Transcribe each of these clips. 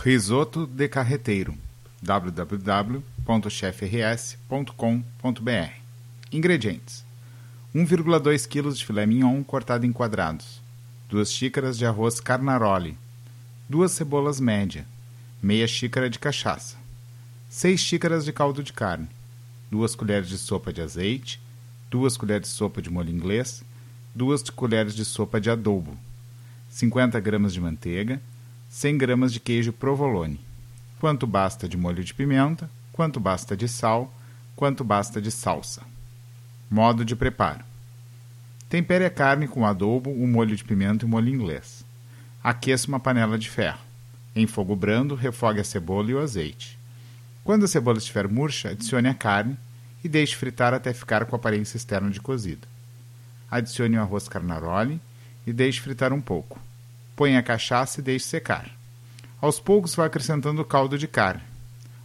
Risoto de Carreteiro www.chefrs.com.br Ingredientes. 1,2 kg de filé mignon cortado em quadrados. 2 xícaras de arroz carnaroli. 2 cebolas média. Meia xícara de cachaça. 6 xícaras de caldo de carne. 2 colheres de sopa de azeite. 2 colheres de sopa de molho inglês. 2 colheres de sopa de adobo. 50 gramas de manteiga 100 gramas de queijo provolone, quanto basta de molho de pimenta, quanto basta de sal, quanto basta de salsa. Modo de preparo: Tempere a carne com adobo, o molho de pimenta e o molho inglês. Aqueça uma panela de ferro. Em fogo brando, refogue a cebola e o azeite. Quando a cebola estiver murcha, adicione a carne e deixe fritar até ficar com aparência externa de cozida. Adicione o arroz carnaroli e deixe fritar um pouco. Põe a cachaça e deixe secar. Aos poucos vai acrescentando o caldo de carne.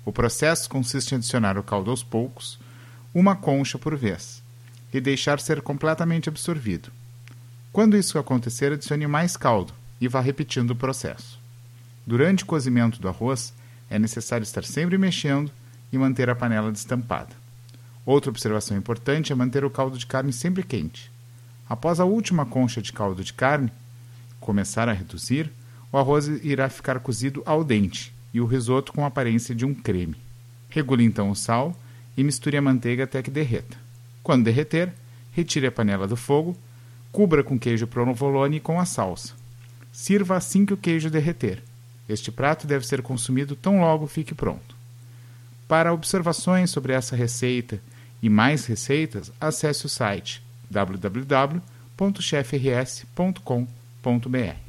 O processo consiste em adicionar o caldo aos poucos, uma concha por vez, e deixar ser completamente absorvido. Quando isso acontecer, adicione mais caldo e vá repetindo o processo. Durante o cozimento do arroz, é necessário estar sempre mexendo e manter a panela destampada. Outra observação importante é manter o caldo de carne sempre quente. Após a última concha de caldo de carne, começar a reduzir, o arroz irá ficar cozido ao dente e o risoto com a aparência de um creme. Regule então o sal e misture a manteiga até que derreta. Quando derreter, retire a panela do fogo, cubra com queijo provolone e com a salsa. Sirva assim que o queijo derreter. Este prato deve ser consumido tão logo fique pronto. Para observações sobre essa receita e mais receitas, acesse o site www.chefrs.com.br www.cultura.br